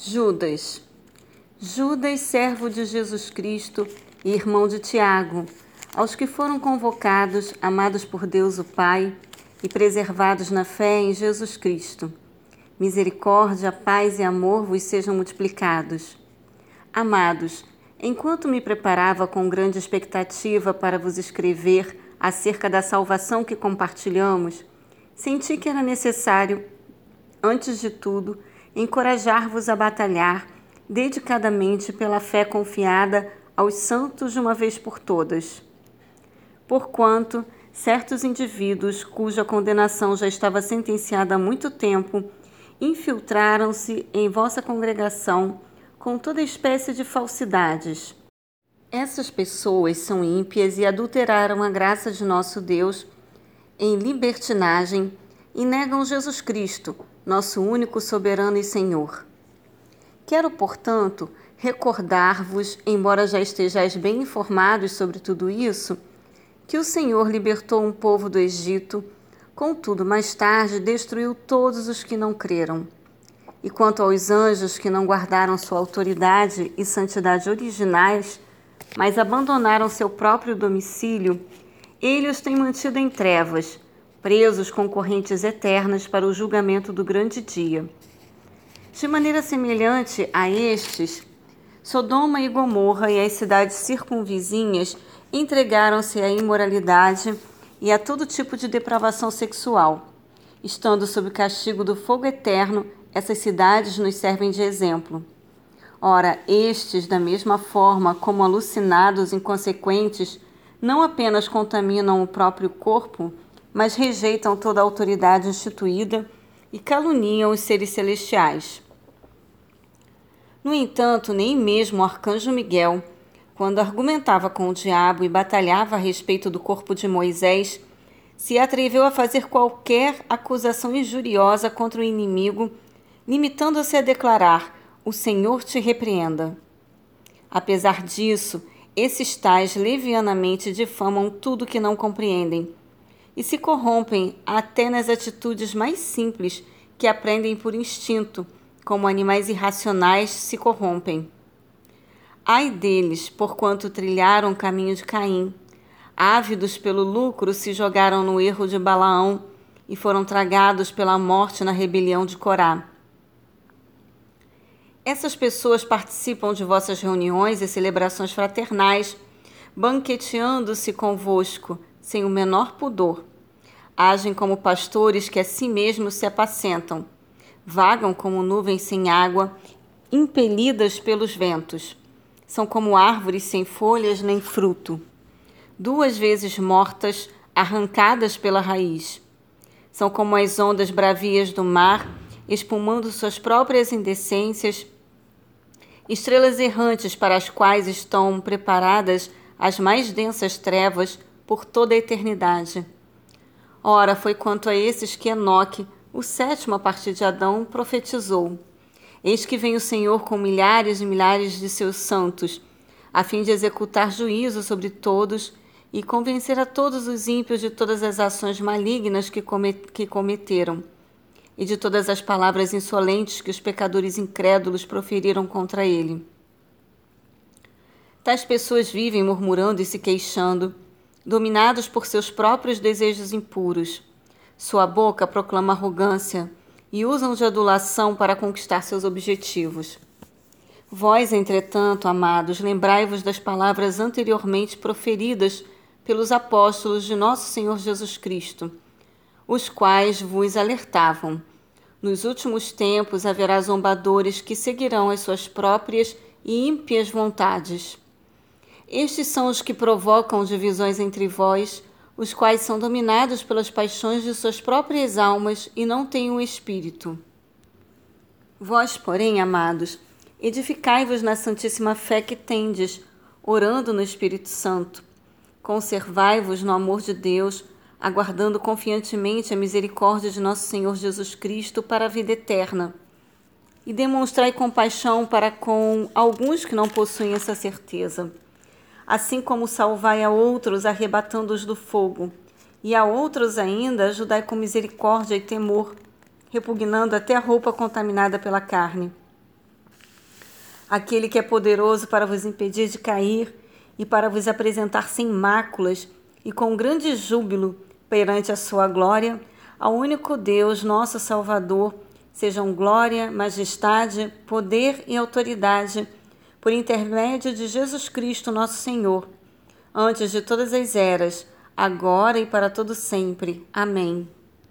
Judas. Judas, servo de Jesus Cristo e irmão de Tiago, aos que foram convocados, amados por Deus o Pai e preservados na fé em Jesus Cristo. Misericórdia, paz e amor vos sejam multiplicados. Amados, enquanto me preparava com grande expectativa para vos escrever acerca da salvação que compartilhamos, senti que era necessário, antes de tudo, encorajar-vos a batalhar dedicadamente pela fé confiada aos santos de uma vez por todas. Porquanto certos indivíduos cuja condenação já estava sentenciada há muito tempo infiltraram-se em vossa congregação com toda espécie de falsidades. Essas pessoas são ímpias e adulteraram a graça de nosso Deus em libertinagem e negam Jesus Cristo, nosso único soberano e Senhor. Quero, portanto, recordar-vos, embora já estejais bem informados sobre tudo isso, que o Senhor libertou um povo do Egito, contudo, mais tarde destruiu todos os que não creram. E quanto aos anjos que não guardaram sua autoridade e santidade originais, mas abandonaram seu próprio domicílio, ele os tem mantido em trevas presos com correntes eternas para o julgamento do grande dia. De maneira semelhante a estes, Sodoma e Gomorra e as cidades circunvizinhas entregaram-se à imoralidade e a todo tipo de depravação sexual. Estando sob castigo do fogo eterno, essas cidades nos servem de exemplo. Ora, estes, da mesma forma como alucinados inconsequentes, não apenas contaminam o próprio corpo, mas rejeitam toda a autoridade instituída e caluniam os seres celestiais. No entanto, nem mesmo o arcanjo Miguel, quando argumentava com o diabo e batalhava a respeito do corpo de Moisés, se atreveu a fazer qualquer acusação injuriosa contra o inimigo, limitando-se a declarar: O Senhor te repreenda. Apesar disso, esses tais levianamente difamam tudo que não compreendem e se corrompem até nas atitudes mais simples que aprendem por instinto, como animais irracionais se corrompem. Ai deles, porquanto trilharam o caminho de Caim. Ávidos pelo lucro, se jogaram no erro de Balaão e foram tragados pela morte na rebelião de Corá. Essas pessoas participam de vossas reuniões e celebrações fraternais, banqueteando-se convosco, sem o menor pudor. Agem como pastores que a si mesmos se apacentam. Vagam como nuvens sem água, impelidas pelos ventos. São como árvores sem folhas nem fruto. Duas vezes mortas, arrancadas pela raiz. São como as ondas bravias do mar, espumando suas próprias indecências, estrelas errantes para as quais estão preparadas as mais densas trevas por toda a eternidade. Ora, foi quanto a esses que Enoque, o sétimo a partir de Adão, profetizou. Eis que vem o Senhor com milhares e milhares de seus santos, a fim de executar juízo sobre todos e convencer a todos os ímpios de todas as ações malignas que, que cometeram e de todas as palavras insolentes que os pecadores incrédulos proferiram contra ele. Tais pessoas vivem murmurando e se queixando dominados por seus próprios desejos impuros. Sua boca proclama arrogância e usam de adulação para conquistar seus objetivos. Vós, entretanto, amados, lembrai-vos das palavras anteriormente proferidas pelos apóstolos de nosso Senhor Jesus Cristo, os quais vos alertavam. Nos últimos tempos haverá zombadores que seguirão as suas próprias e ímpias vontades estes são os que provocam divisões entre vós, os quais são dominados pelas paixões de suas próprias almas e não têm o espírito. Vós, porém, amados, edificai-vos na santíssima fé que tendes, orando no Espírito Santo. Conservai-vos no amor de Deus, aguardando confiantemente a misericórdia de nosso Senhor Jesus Cristo para a vida eterna. E demonstrai compaixão para com alguns que não possuem essa certeza assim como salvai a outros arrebatando-os do fogo, e a outros ainda ajudai com misericórdia e temor, repugnando até a roupa contaminada pela carne. aquele que é poderoso para vos impedir de cair e para vos apresentar sem máculas e com grande júbilo perante a sua glória, ao único Deus, nosso Salvador, sejam glória, majestade, poder e autoridade, por intermédio de Jesus Cristo, nosso Senhor, antes de todas as eras, agora e para todo sempre. Amém.